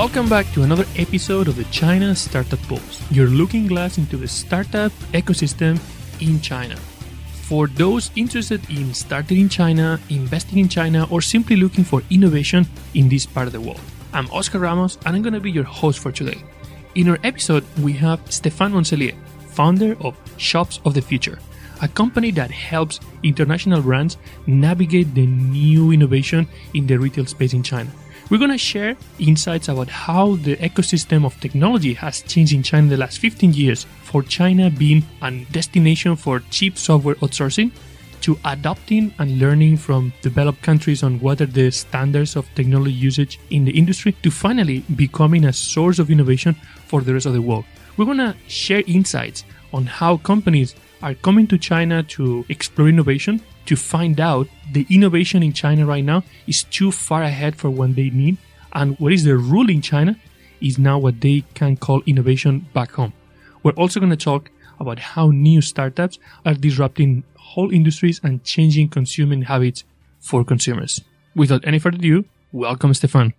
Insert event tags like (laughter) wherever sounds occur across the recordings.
Welcome back to another episode of the China Startup Pulse, your looking glass into the startup ecosystem in China. For those interested in starting in China, investing in China, or simply looking for innovation in this part of the world. I'm Oscar Ramos and I'm going to be your host for today. In our episode, we have Stéphane Moncelier, founder of Shops of the Future, a company that helps international brands navigate the new innovation in the retail space in China. We're going to share insights about how the ecosystem of technology has changed in China in the last 15 years, for China being a destination for cheap software outsourcing, to adopting and learning from developed countries on what are the standards of technology usage in the industry, to finally becoming a source of innovation for the rest of the world. We're going to share insights on how companies are coming to China to explore innovation to find out the innovation in China right now is too far ahead for what they need, and what is the rule in China is now what they can call innovation back home. We're also going to talk about how new startups are disrupting whole industries and changing consuming habits for consumers. Without any further ado, welcome Stefan.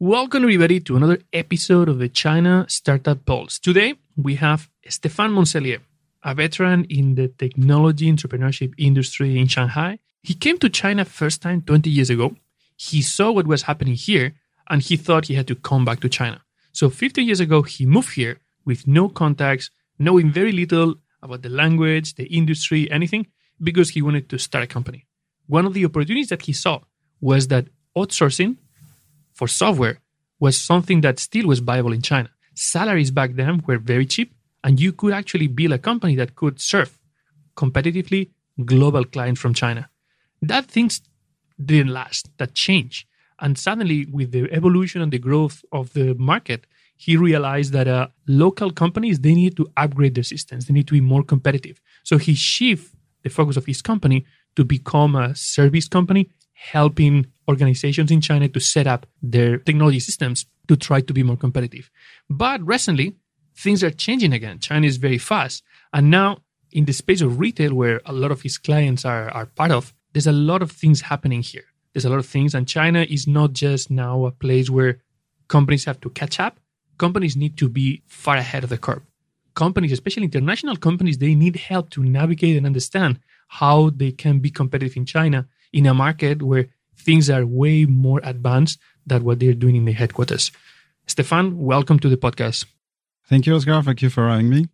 Welcome everybody to another episode of the China Startup Pulse. Today we have Stéphane Moncelier, a veteran in the technology entrepreneurship industry in Shanghai. He came to China first time 20 years ago. He saw what was happening here and he thought he had to come back to China. So 50 years ago he moved here with no contacts, knowing very little about the language, the industry, anything because he wanted to start a company. One of the opportunities that he saw was that outsourcing for software was something that still was viable in China. Salaries back then were very cheap, and you could actually build a company that could serve competitively global clients from China. That things didn't last, that changed. And suddenly, with the evolution and the growth of the market, he realized that uh, local companies they need to upgrade their systems they need to be more competitive so he shifted the focus of his company to become a service company helping organizations in China to set up their technology systems to try to be more competitive. But recently, things are changing again. China is very fast. And now, in the space of retail, where a lot of his clients are, are part of, there's a lot of things happening here. There's a lot of things. And China is not just now a place where companies have to catch up, companies need to be far ahead of the curve. Companies, especially international companies, they need help to navigate and understand how they can be competitive in China in a market where things are way more advanced than what they're doing in the headquarters. Stefan, welcome to the podcast. Thank you, Oscar. Thank you for having me.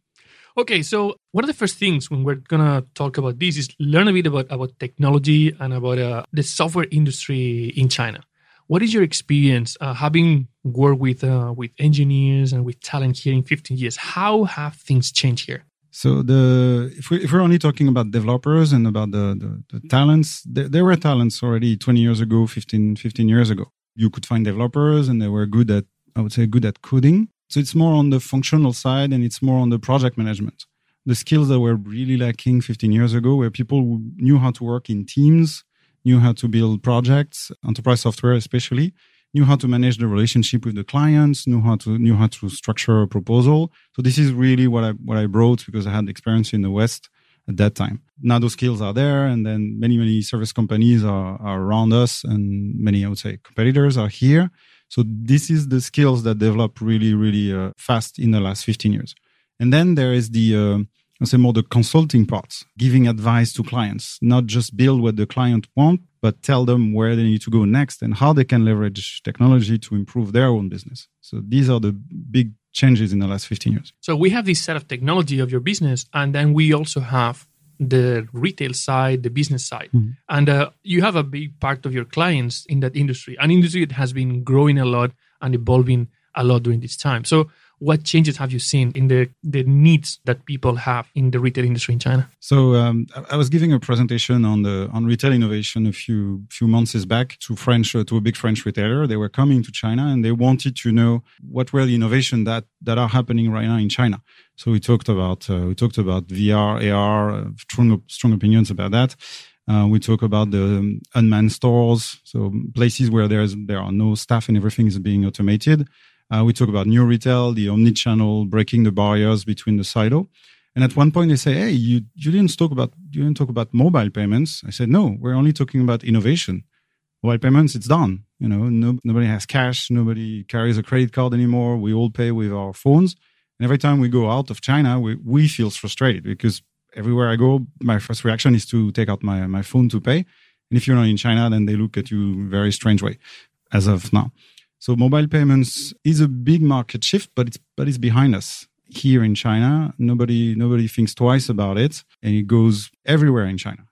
Okay, so one of the first things when we're gonna talk about this is learn a bit about about technology and about uh, the software industry in China. What is your experience uh, having worked with uh, with engineers and with talent here in 15 years? How have things changed here? So the if, we, if we're only talking about developers and about the, the, the talents, there, there, were talents already 20 years ago, 15, 15 years ago. You could find developers and they were good at, I would say, good at coding. So it's more on the functional side and it's more on the project management. The skills that were really lacking 15 years ago, where people knew how to work in teams, knew how to build projects, enterprise software especially, knew how to manage the relationship with the clients, knew how to knew how to structure a proposal. So this is really what I what I brought because I had experience in the West at that time. Now those skills are there, and then many many service companies are, are around us, and many I would say competitors are here. So this is the skills that develop really really uh, fast in the last 15 years. And then there is the uh, I say more the consulting part, giving advice to clients, not just build what the client want, but tell them where they need to go next and how they can leverage technology to improve their own business. So these are the big changes in the last 15 years. So we have this set of technology of your business, and then we also have the retail side, the business side. Mm-hmm. And uh, you have a big part of your clients in that industry, an industry that has been growing a lot and evolving a lot during this time. So what changes have you seen in the, the needs that people have in the retail industry in China? So um, I was giving a presentation on the on retail innovation a few few months back to French uh, to a big French retailer. They were coming to China and they wanted to know what were the innovation that that are happening right now in China. So we talked about uh, we talked about VR, AR, uh, strong strong opinions about that. Uh, we talk about the um, unmanned stores, so places where there's there are no staff and everything is being automated. Uh, we talk about new retail, the omni-channel, breaking the barriers between the silo. And at one point they say, "Hey, you you didn't talk about you didn't talk about mobile payments." I said, "No, we're only talking about innovation. mobile payments, it's done. You know, no, nobody has cash, nobody carries a credit card anymore. We all pay with our phones. And every time we go out of China, we, we feel frustrated because everywhere I go, my first reaction is to take out my, my phone to pay. And if you're not in China, then they look at you very strange way as of now. So mobile payments is a big market shift, but it's, but it's behind us here in China. Nobody, nobody thinks twice about it and it goes everywhere in China.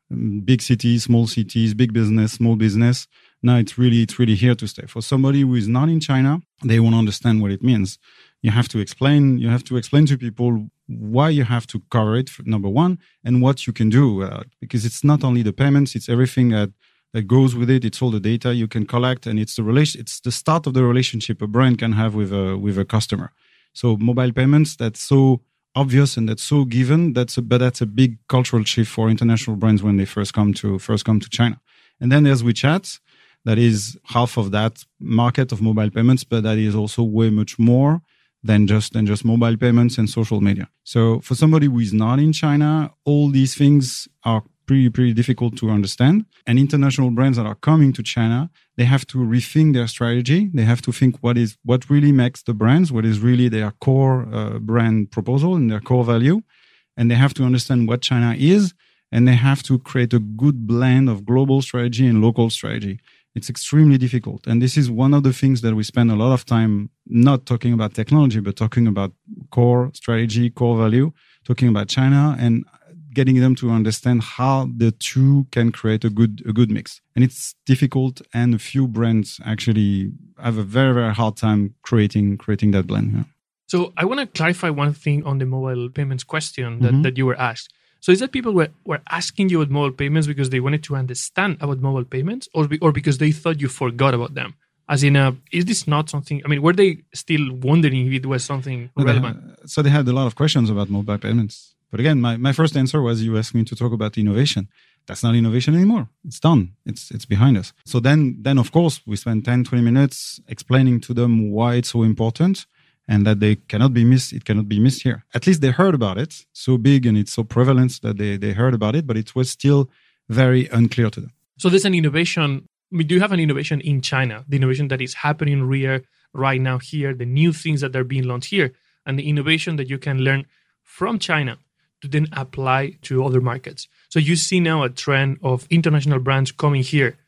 Big cities, small cities, big business, small business. Now it's really, it's really here to stay. For somebody who is not in China, they won't understand what it means. You have to explain, you have to explain to people why you have to cover it, number one, and what you can do. Uh, because it's not only the payments, it's everything that, that goes with it. It's all the data you can collect and it's the relation, it's the start of the relationship a brand can have with a, with a customer. So mobile payments, that's so obvious and that's so given. That's a, but that's a big cultural shift for international brands when they first come to, first come to China. And then there's WeChat that is half of that market of mobile payments, but that is also way much more than just than just mobile payments and social media. So for somebody who is not in China, all these things are pretty pretty difficult to understand. And international brands that are coming to China, they have to rethink their strategy. They have to think what is what really makes the brands, what is really their core uh, brand proposal and their core value, and they have to understand what China is, and they have to create a good blend of global strategy and local strategy. It's extremely difficult. And this is one of the things that we spend a lot of time not talking about technology, but talking about core strategy, core value, talking about China and getting them to understand how the two can create a good a good mix. And it's difficult and a few brands actually have a very, very hard time creating creating that blend. Yeah. So I want to clarify one thing on the mobile payments question that, mm-hmm. that you were asked. So is that people were, were asking you about mobile payments because they wanted to understand about mobile payments or, be, or because they thought you forgot about them? As in, uh, is this not something? I mean, were they still wondering if it was something relevant? They, so they had a lot of questions about mobile payments. But again, my, my first answer was you asked me to talk about innovation. That's not innovation anymore. It's done. It's it's behind us. So then then of course we spent 10, 20 minutes explaining to them why it's so important and that they cannot be missed. It cannot be missed here. At least they heard about it so big and it's so prevalent that they, they heard about it, but it was still very unclear to them. So there's an innovation. We do have an innovation in China, the innovation that is happening here right now here, the new things that are being launched here, and the innovation that you can learn from China to then apply to other markets. So you see now a trend of international brands coming here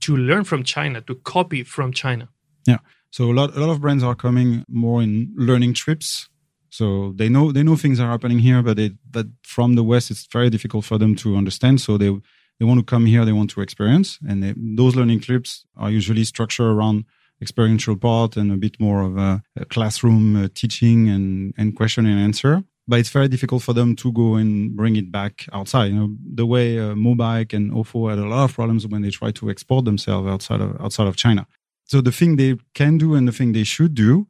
to learn from China, to copy from China. Yeah. So a lot, a lot of brands are coming more in learning trips. So they know they know things are happening here, but they, but from the West, it's very difficult for them to understand. So they they want to come here, they want to experience, and they, those learning trips are usually structured around experiential part and a bit more of a, a classroom uh, teaching and and question and answer. But it's very difficult for them to go and bring it back outside. You know, the way uh, Mobike and Ofo had a lot of problems when they tried to export themselves outside of outside of China. So the thing they can do and the thing they should do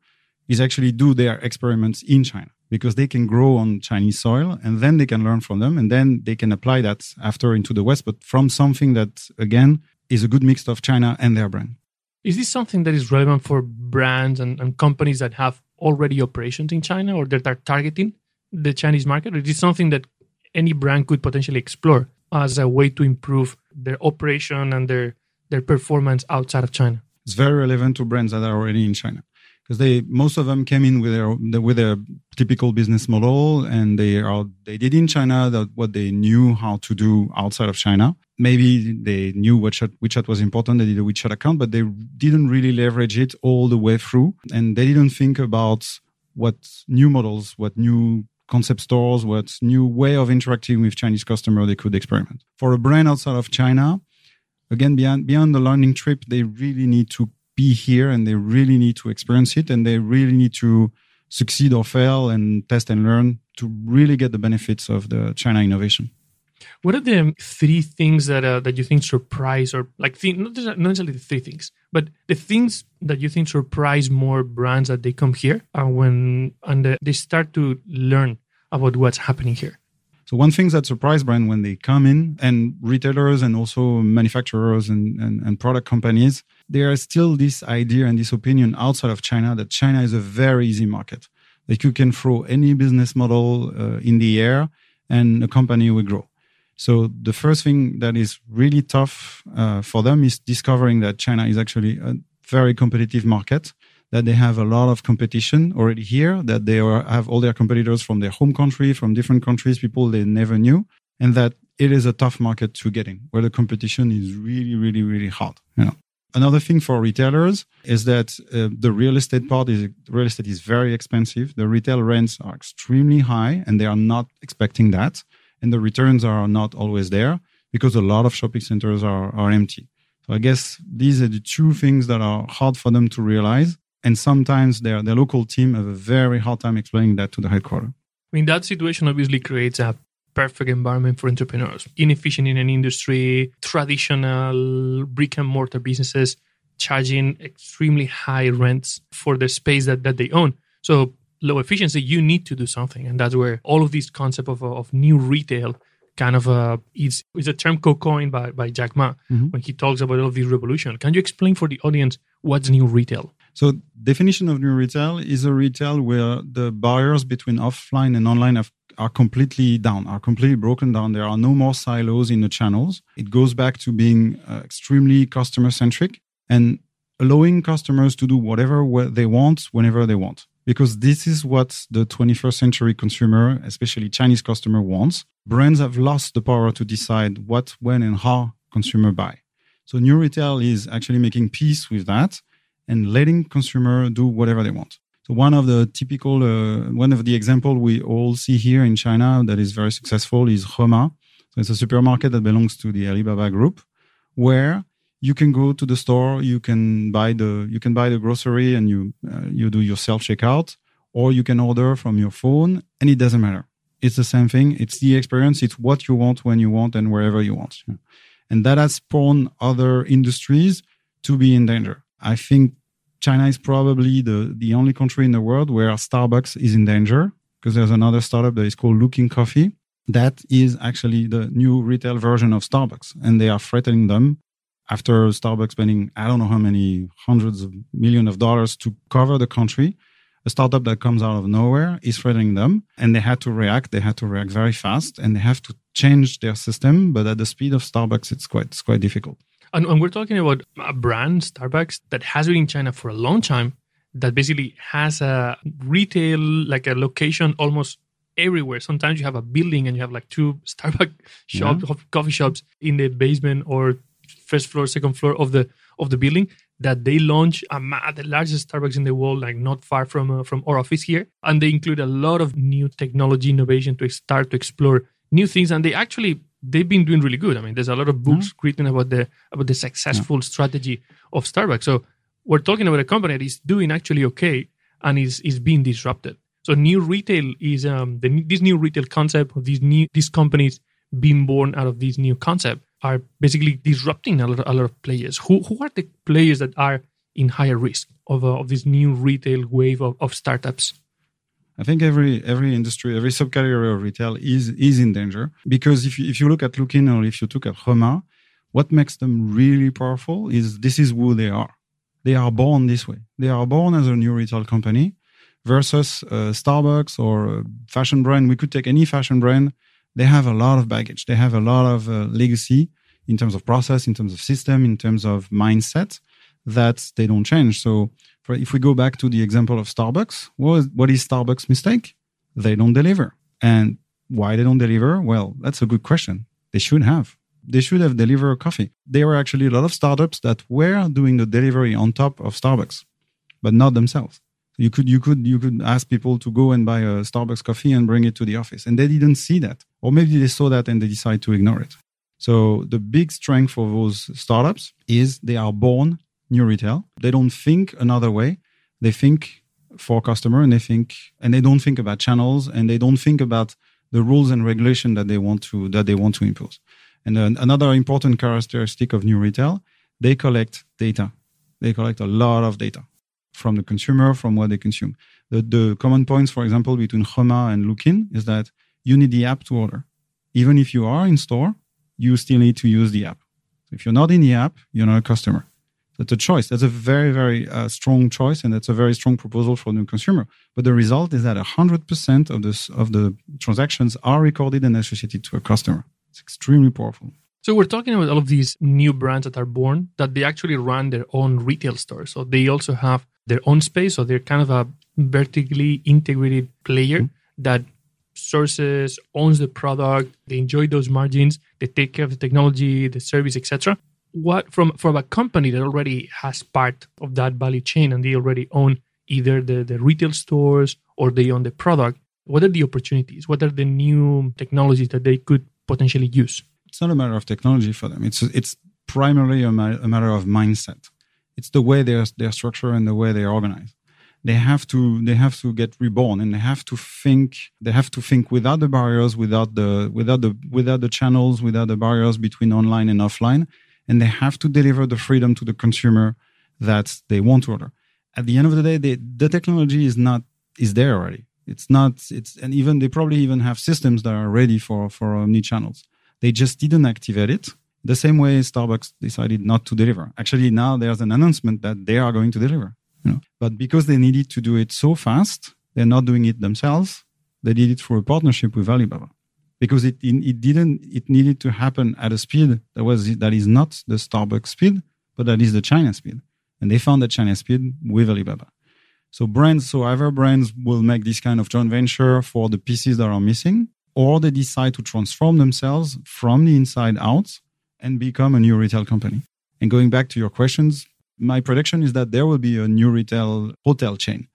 is actually do their experiments in China because they can grow on Chinese soil and then they can learn from them and then they can apply that after into the West, but from something that again is a good mix of China and their brand. Is this something that is relevant for brands and, and companies that have already operations in China or that are targeting the Chinese market? Or is this something that any brand could potentially explore as a way to improve their operation and their, their performance outside of China? It's very relevant to brands that are already in China because they most of them came in with their with their typical business model and they are they did in China that what they knew how to do outside of China. Maybe they knew WeChat, WeChat was important. They did a WeChat account, but they didn't really leverage it all the way through, and they didn't think about what new models, what new concept stores, what new way of interacting with Chinese customer they could experiment. For a brand outside of China, again beyond beyond the learning trip they really need to be here and they really need to experience it and they really need to succeed or fail and test and learn to really get the benefits of the China innovation. What are the three things that uh, that you think surprise or like not necessarily the three things, but the things that you think surprise more brands that they come here and when and uh, they start to learn about what's happening here? So one thing that surprised brand when they come in and retailers and also manufacturers and, and, and product companies, there is still this idea and this opinion outside of China that China is a very easy market. That you can throw any business model uh, in the air and a company will grow. So the first thing that is really tough uh, for them is discovering that China is actually a very competitive market, that they have a lot of competition already here, that they are, have all their competitors from their home country, from different countries, people they never knew, and that it is a tough market to get in, where the competition is really, really, really hard. You know. Another thing for retailers is that uh, the real estate part is real estate is very expensive. The retail rents are extremely high, and they are not expecting that and the returns are not always there because a lot of shopping centers are, are empty. So I guess these are the two things that are hard for them to realize. And sometimes their, their local team have a very hard time explaining that to the headquarters. I mean, that situation obviously creates a perfect environment for entrepreneurs. Inefficient in an industry, traditional brick and mortar businesses charging extremely high rents for the space that, that they own. So low efficiency, you need to do something. And that's where all of this concept of, of new retail kind of uh, is, is a term co-coined by, by Jack Ma mm-hmm. when he talks about all of this revolution. Can you explain for the audience what's new retail? So definition of new retail is a retail where the barriers between offline and online have, are completely down, are completely broken down. There are no more silos in the channels. It goes back to being uh, extremely customer centric and allowing customers to do whatever they want whenever they want because this is what the 21st century consumer, especially Chinese customer wants. Brands have lost the power to decide what, when, and how consumer buy. So new retail is actually making peace with that and letting consumer do whatever they want. So one of the typical, uh, one of the example we all see here in China that is very successful is Hema. So it's a supermarket that belongs to the Alibaba group where you can go to the store you can buy the you can buy the grocery and you uh, you do your self checkout or you can order from your phone and it doesn't matter. It's the same thing. It's the experience. It's what you want when you want and wherever you want. And that has spawned other industries to be in danger. I think china is probably the the only country in the world where starbucks is in danger because there's another startup that is called Luckin Coffee. That is actually the new retail version of starbucks and they are threatening them after Starbucks spending I don't know how many hundreds of millions of dollars to cover the country, a startup that comes out of nowhere is threatening them, and they had to react. They had to react very fast, and they have to change their system. But at the speed of Starbucks, it's quite it's quite difficult. And, and we're talking about a brand, Starbucks, that has been in China for a long time. That basically has a retail, like a location almost everywhere. Sometimes you have a building and you have like two Starbucks (laughs) shops, yeah. coffee shops in the basement or first floor, second floor of the of the building that they launch a, the largest Starbucks in the world, like not far from uh, from our office here, and they include a lot of new technology innovation to start to explore new things, and they actually they've been doing really good. I mean, there's a lot of books mm-hmm. written about the about the successful yeah. strategy of Starbucks. So we're talking about a company that is doing actually okay and is is being disrupted. So new retail is um the, this new retail concept of these new these companies being born out of this new concept are basically disrupting a lot, a lot of players. Who, who are the players that are in higher risk of, uh, of this new retail wave of, of startups? I think every every industry, every subcategory of retail is is in danger because if you, if you look at Luckin or if you look at Hema, what makes them really powerful is this is who they are. They are born this way. They are born as a new retail company versus uh, Starbucks or a fashion brand. We could take any fashion brand they have a lot of baggage. They have a lot of uh, legacy in terms of process, in terms of system, in terms of mindset that they don't change. So for, if we go back to the example of Starbucks, what is, what is Starbucks mistake? They don't deliver. And why they don't deliver? Well, that's a good question. They should have. They should have delivered coffee. There were actually a lot of startups that were doing the delivery on top of Starbucks, but not themselves. You could you could you could ask people to go and buy a Starbucks coffee and bring it to the office, and they didn't see that, or maybe they saw that and they decide to ignore it. So the big strength of those startups is they are born new retail. They don't think another way. They think for customer, and they think and they don't think about channels, and they don't think about the rules and regulation that they want to that they want to impose. And then another important characteristic of new retail, they collect data. They collect a lot of data from the consumer, from what they consume. The, the common points, for example, between Hema and Luckin is that you need the app to order. Even if you are in store, you still need to use the app. If you're not in the app, you're not a customer. That's a choice. That's a very, very uh, strong choice, and that's a very strong proposal for the consumer. But the result is that 100% of, this, of the transactions are recorded and associated to a customer. It's extremely powerful. So we're talking about all of these new brands that are born that they actually run their own retail stores. So they also have their own space. So they're kind of a vertically integrated player mm-hmm. that sources, owns the product, they enjoy those margins, they take care of the technology, the service, etc. What from from a company that already has part of that value chain and they already own either the, the retail stores or they own the product, what are the opportunities? What are the new technologies that they could potentially use? It's not a matter of technology for them. It's it's primarily a, ma- a matter of mindset. It's the way they're they're structured and the way they're organized. They have to they have to get reborn and they have to think they have to think without the barriers without the without the without the channels without the barriers between online and offline. And they have to deliver the freedom to the consumer that they want to order. At the end of the day they, the technology is not is there already. It's not it's and even they probably even have systems that are ready for for omni channels they just didn't activate it the same way starbucks decided not to deliver actually now there's an announcement that they are going to deliver you know. But because they needed to do it so fast, they're not doing it themselves. They did it through a partnership with Alibaba because it it didn't it needed to happen at a speed that was that is not the Starbucks speed, but that is the China speed. And they found the China speed with Alibaba. So brands, so either brands will make this kind of joint venture for the pieces that are missing, or they decide to transform themselves from the inside out and become a new retail company. And going back to your questions, my prediction is that there will be a new retail hotel chain.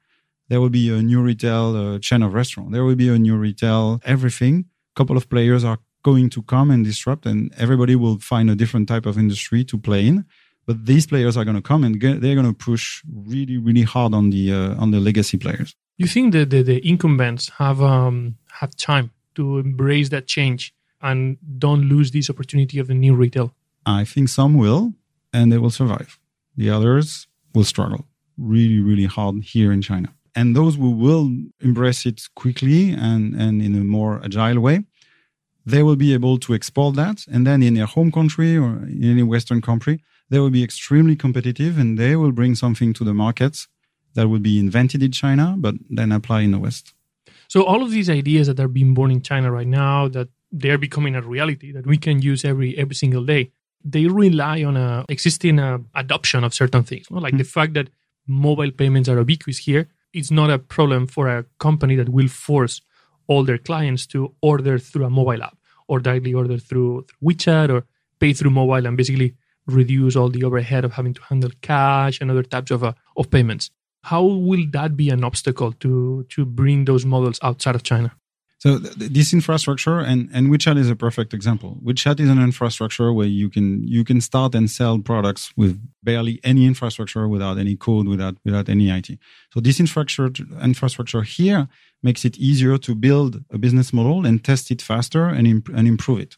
There will be a new retail uh, chain of restaurant. There will be a new retail everything. A couple of players are going to come and disrupt, and everybody will find a different type of industry to play in. But these players are going to come and get, they're going to push really, really hard on the uh, on the legacy players. You think that the, the incumbents have um, have time to embrace that change and don't lose this opportunity of the new retail? I think some will, and they will survive. The others will struggle really, really hard here in China. And those who will embrace it quickly and, and in a more agile way, they will be able to export that. And then in their home country or in any Western country, they will be extremely competitive and they will bring something to the markets that will be invented in China, but then apply in the West. So all of these ideas that are being born in China right now, that they're becoming a reality that we can use every every single day they rely on a existing uh, adoption of certain things. You know? Like mm-hmm. the fact that mobile payments are ubiquitous here, it's not a problem for a company that will force all their clients to order through a mobile app or directly order through, through WeChat or pay through mobile and basically reduce all the overhead of having to handle cash and other types of, uh, of payments. How will that be an obstacle to, to bring those models outside of China? So th- this infrastructure and, and WeChat is a perfect example. WeChat is an infrastructure where you can you can start and sell products with barely any infrastructure, without any code, without without any IT. So this infrastructure infrastructure here makes it easier to build a business model and test it faster and imp- and improve it.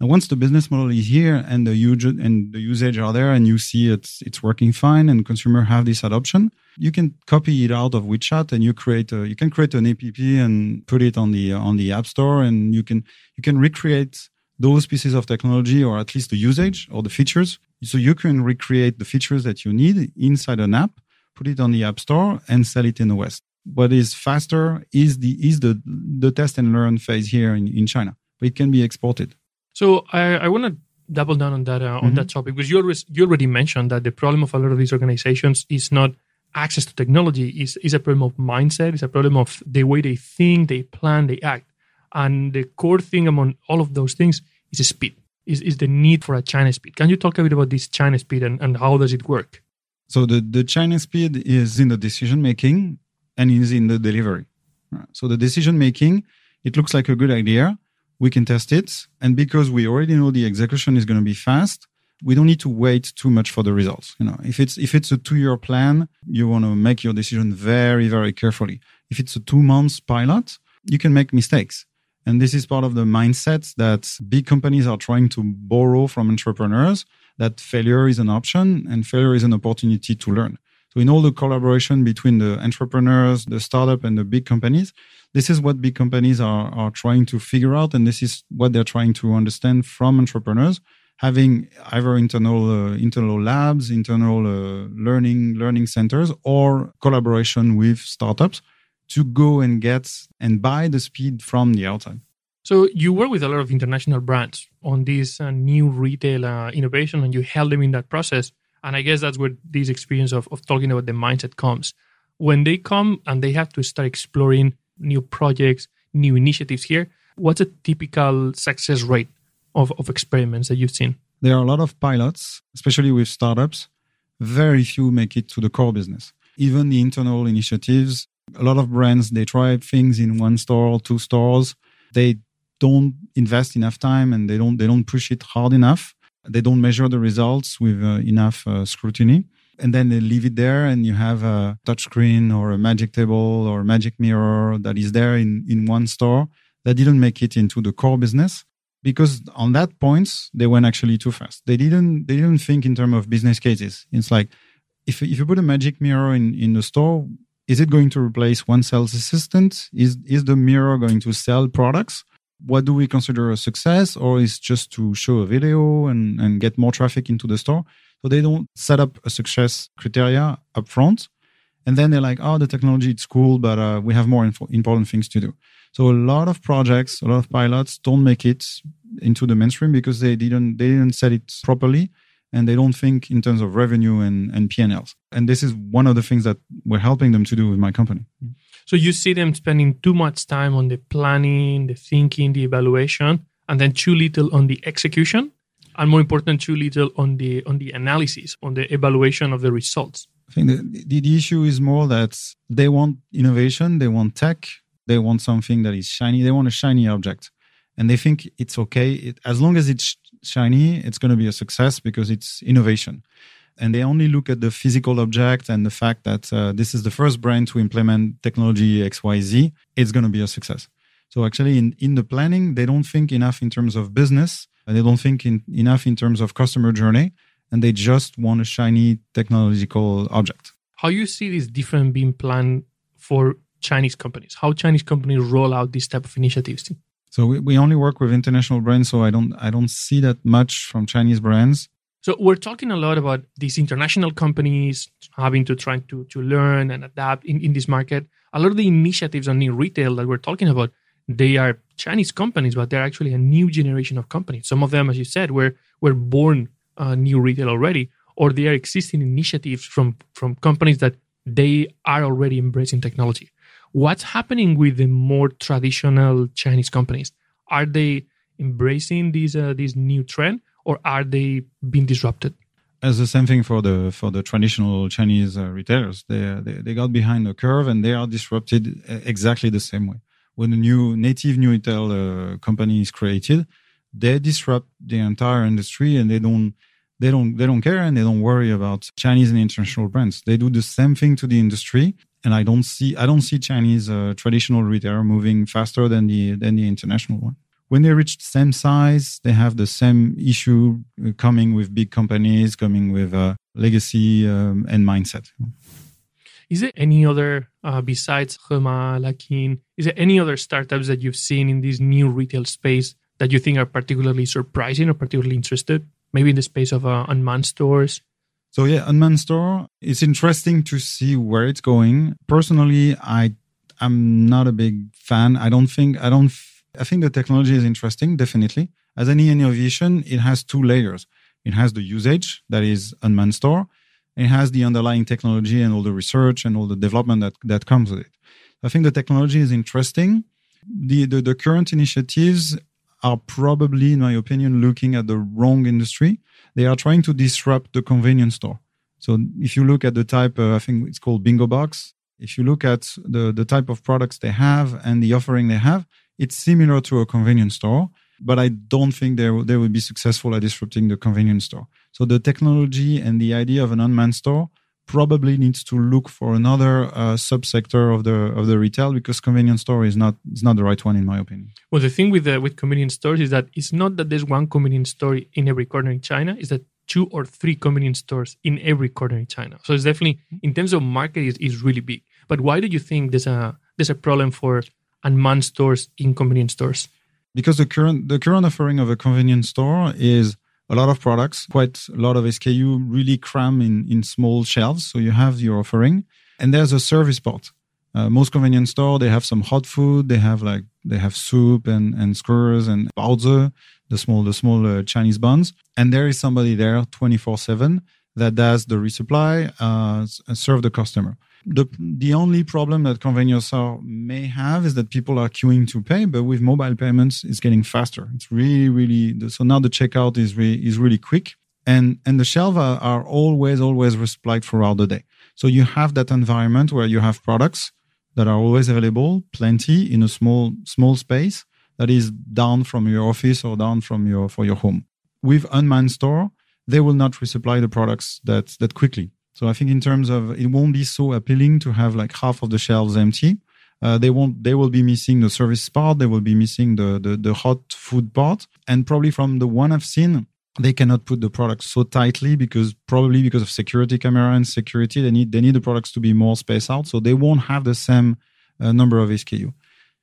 Now, once the business model is here and the huge and the usage are there, and you see it's it's working fine, and consumer have this adoption, you can copy it out of WeChat, and you create a, you can create an app and put it on the on the App Store, and you can you can recreate those pieces of technology, or at least the usage or the features. So you can recreate the features that you need inside an app, put it on the App Store, and sell it in the West. What is faster is the is the the test and learn phase here in, in China, but it can be exported. So I, I want to double down on that uh, mm-hmm. on that topic because you always you already mentioned that the problem of a lot of these organizations is not access to technology is is a problem of mindset it's a problem of the way they think they plan they act. And the core thing among all of those things is speed is, is the need for a china speed. Can you talk a bit about this china speed and, and how does it work? So the, the china speed is in the decision making and is in the delivery. So the decision making it looks like a good idea we can test it. And because we already know the execution is going to be fast, we don't need to wait too much for the results. You know, if it's if it's a two year plan, you want to make your decision very very carefully. If it's a two months pilot, you can make mistakes. And this is part of the mindset that big companies are trying to borrow from entrepreneurs that failure is an option and failure is an opportunity to learn. So in all the collaboration between the entrepreneurs, the startup and the big companies, this is what big companies are, are trying to figure out. And this is what they're trying to understand from entrepreneurs, having either internal, uh, internal labs, internal uh, learning, learning centers, or collaboration with startups to go and get and buy the speed from the outside. So you work with a lot of international brands on this uh, new retail uh, innovation, and you help them in that process. And I guess that's where this experience of, of talking about the mindset comes. When they come and they have to start exploring new projects, new initiatives here, what's a typical success rate of, of experiments that you've seen? There are a lot of pilots, especially with startups. Very few make it to the core business. Even the internal initiatives, a lot of brands, they try things in one store, two stores. They don't invest enough time and they don't they don't push it hard enough. They don't measure the results with uh, enough uh, scrutiny, and then they leave it there. And you have a touchscreen or a magic table or magic mirror that is there in in one store that didn't make it into the core business because on that point they went actually too fast. They didn't they didn't think in terms of business cases. It's like if if you put a magic mirror in in the store, is it going to replace one sales assistant? Is is the mirror going to sell products? What do we consider a success or is just to show a video and, and get more traffic into the store so they don't set up a success criteria up front and then they're like oh the technology it's cool but uh, we have more info- important things to do so a lot of projects a lot of pilots don't make it into the mainstream because they didn't they didn't set it properly and they don't think in terms of revenue and, and P&Ls. And this is one of the things that we're helping them to do with my company. So you see them spending too much time on the planning, the thinking, the evaluation, and then too little on the execution, and more important, too little on the on the analysis, on the evaluation of the results. I think the, the, the issue is more that they want innovation, they want tech, they want something that is shiny, they want a shiny object, and they think it's okay it, as long as it's shiny, it's going to be a success because it's innovation and they only look at the physical object and the fact that uh, this is the first brand to implement technology XYZ, it's going to be a success. So actually, in, in the planning, they don't think enough in terms of business. And they don't think in, enough in terms of customer journey, and they just want a shiny technological object. How you see this different being planned for Chinese companies? How Chinese companies roll out this type of initiatives? So we, we only work with international brands, so I don't I don't see that much from Chinese brands. So we're talking a lot about these international companies having to try to, to learn and adapt in, in this market. A lot of the initiatives on new retail that we're talking about, they are Chinese companies, but they're actually a new generation of companies. Some of them, as you said, were were born uh, new retail already, or they are existing initiatives from from companies that they are already embracing technology. What's happening with the more traditional Chinese companies? Are they embracing this uh, this new trend, or are they being disrupted? As the same thing for the for the traditional Chinese uh, retailers, they, they they got behind the curve and they are disrupted uh, exactly the same way. When a new native new retail uh, company is created, they disrupt the entire industry and they don't they don't they don't care and they don't worry about Chinese and international brands. They do the same thing to the industry, and I don't see I don't see Chinese uh, traditional retailer moving faster than the than the international one when they reach the same size, they have the same issue uh, coming with big companies, coming with a legacy um, and mindset. Is there any other, uh, besides Hema, Luckin, is there any other startups that you've seen in this new retail space that you think are particularly surprising or particularly interested? Maybe in the space of uh, unmanned stores? So yeah, unmanned store. It's interesting to see where it's going. Personally, I I'm not a big fan. I don't think I don't I think the technology is interesting, definitely. As any innovation, it has two layers. It has the usage, that is unmanned store. It has the underlying technology and all the research and all the development that, that comes with it. I think the technology is interesting. The, the, the current initiatives are probably, in my opinion, looking at the wrong industry. They are trying to disrupt the convenience store. So if you look at the type, uh, I think it's called Bingo Box. If you look at the, the type of products they have and the offering they have, it's similar to a convenience store, but I don't think they, they will be successful at disrupting the convenience store. So the technology and the idea of an unmanned store probably needs to look for another uh, subsector of the of the retail because convenience store is not is not the right one in my opinion. Well, the thing with the, with convenience stores is that it's not that there's one convenience store in every corner in China. Is that two or three convenience stores in every corner in China. So it's definitely in terms of market is, is really big. But why do you think there's a there's a problem for unmanned stores in convenience stores? Because the current the current offering of a convenience store is a lot of products, quite a lot of SKU, really cram in in small shelves. So you have your offering, and there's a service part. Uh, most convenience store they have some hot food, they have like They have soup and, and skewers and baozi, the small, the small uh, Chinese buns. And there is somebody there 24 seven that does the resupply, uh, serve the customer. The, the only problem that convenience store may have is that people are queuing to pay, but with mobile payments, it's getting faster. It's really, really, so now the checkout is really, is really quick and, and the shelves are, are always, always resupplied throughout the day. So you have that environment where you have products that are always available, plenty in a small, small space that is down from your office or down from your, for your home. With unmanned store, they will not resupply the products that, that quickly. So I think in terms of, it won't be so appealing to have like half of the shelves empty. Uh, they won't, they will be missing the service part. They will be missing the, the, the hot food part. And probably from the one I've seen, they cannot put the products so tightly because probably because of security camera and security they need they need the products to be more spaced out so they won't have the same uh, number of SKU.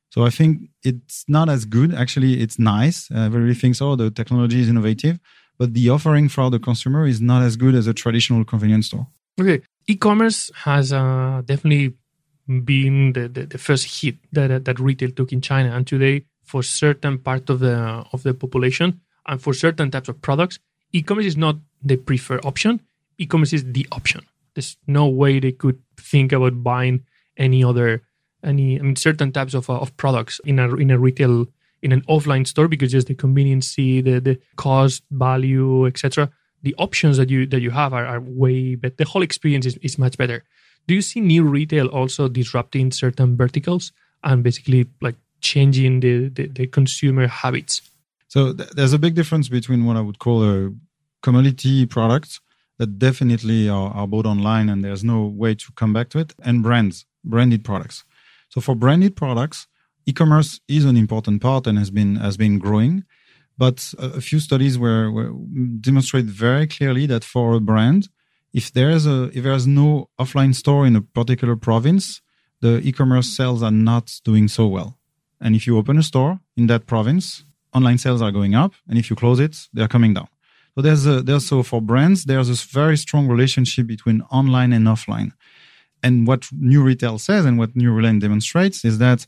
So I think it's not as good. Actually, it's nice. Uh, everybody thinks, oh, the technology is innovative, but the offering for the consumer is not as good as a traditional convenience store. Okay, e-commerce has uh, definitely been the, the, the, first hit that that retail took in China, and today for certain part of the of the population, and for certain types of products, e-commerce is not the preferred option. E-commerce is the option. There's no way they could think about buying any other any I mean certain types of uh, of products in a in a retail in an offline store because just the convenience, the the cost, value, etc. The options that you that you have are, are way better. The whole experience is, is much better. Do you see new retail also disrupting certain verticals and basically like changing the, the, the consumer habits? So th- there's a big difference between what I would call a commodity product that definitely are, are bought online and there's no way to come back to it, and brands, branded products. So for branded products, e-commerce is an important part and has been has been growing. But a, few studies were, were demonstrate very clearly that for a brand, if there's a if there's no offline store in a particular province, the e-commerce sales are not doing so well. And if you open a store in that province, online sales are going up, and if you close it, they're coming down. So there's a, there's so for brands, there's a very strong relationship between online and offline. And what new retail says and what new retail demonstrates is that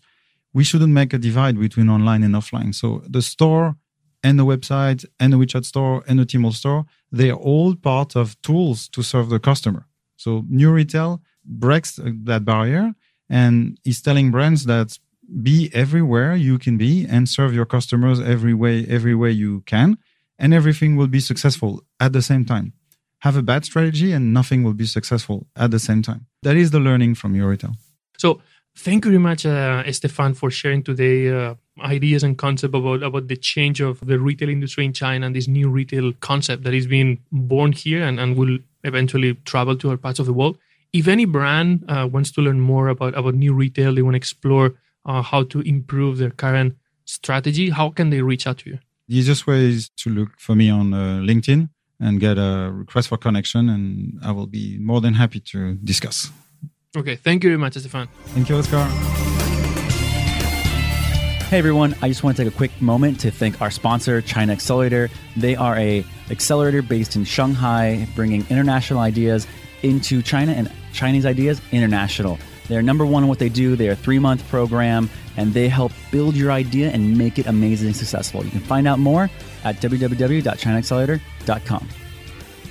we shouldn't make a divide between online and offline. So the store and the website and the WeChat store and the Tmall store, they are all part of tools to serve the customer. So new retail breaks that barrier and is telling brands that be everywhere you can be and serve your customers every way every way you can and everything will be successful at the same time. Have a bad strategy and nothing will be successful at the same time. That is the learning from your retail. So thank you very much uh, stefan for sharing today uh, ideas and concept about about the change of the retail industry in china and this new retail concept that is being born here and, and will eventually travel to other parts of the world if any brand uh, wants to learn more about about new retail they want to explore uh, how to improve their current strategy, how can they reach out to you? The easiest way is to look for me on uh, LinkedIn and get a request for connection, and I will be more than happy to discuss. Okay, thank you very much, Stefan. Thank you, Oscar. Hey everyone, I just want to take a quick moment to thank our sponsor, China Accelerator. They are a accelerator based in Shanghai, bringing international ideas into China and Chinese ideas international. They're number one in what they do. They're a three month program and they help build your idea and make it amazingly successful. You can find out more at www.chinaaccelerator.com.